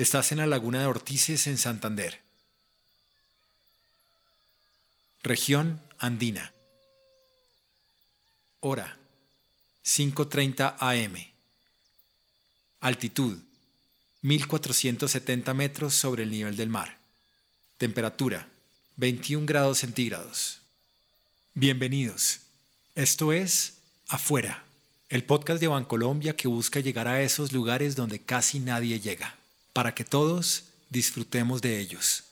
Estás en la laguna de Ortices en Santander. Región Andina. Hora 5.30 am. Altitud 1470 metros sobre el nivel del mar. Temperatura 21 grados centígrados. Bienvenidos. Esto es Afuera, el podcast de Bancolombia que busca llegar a esos lugares donde casi nadie llega para que todos disfrutemos de ellos.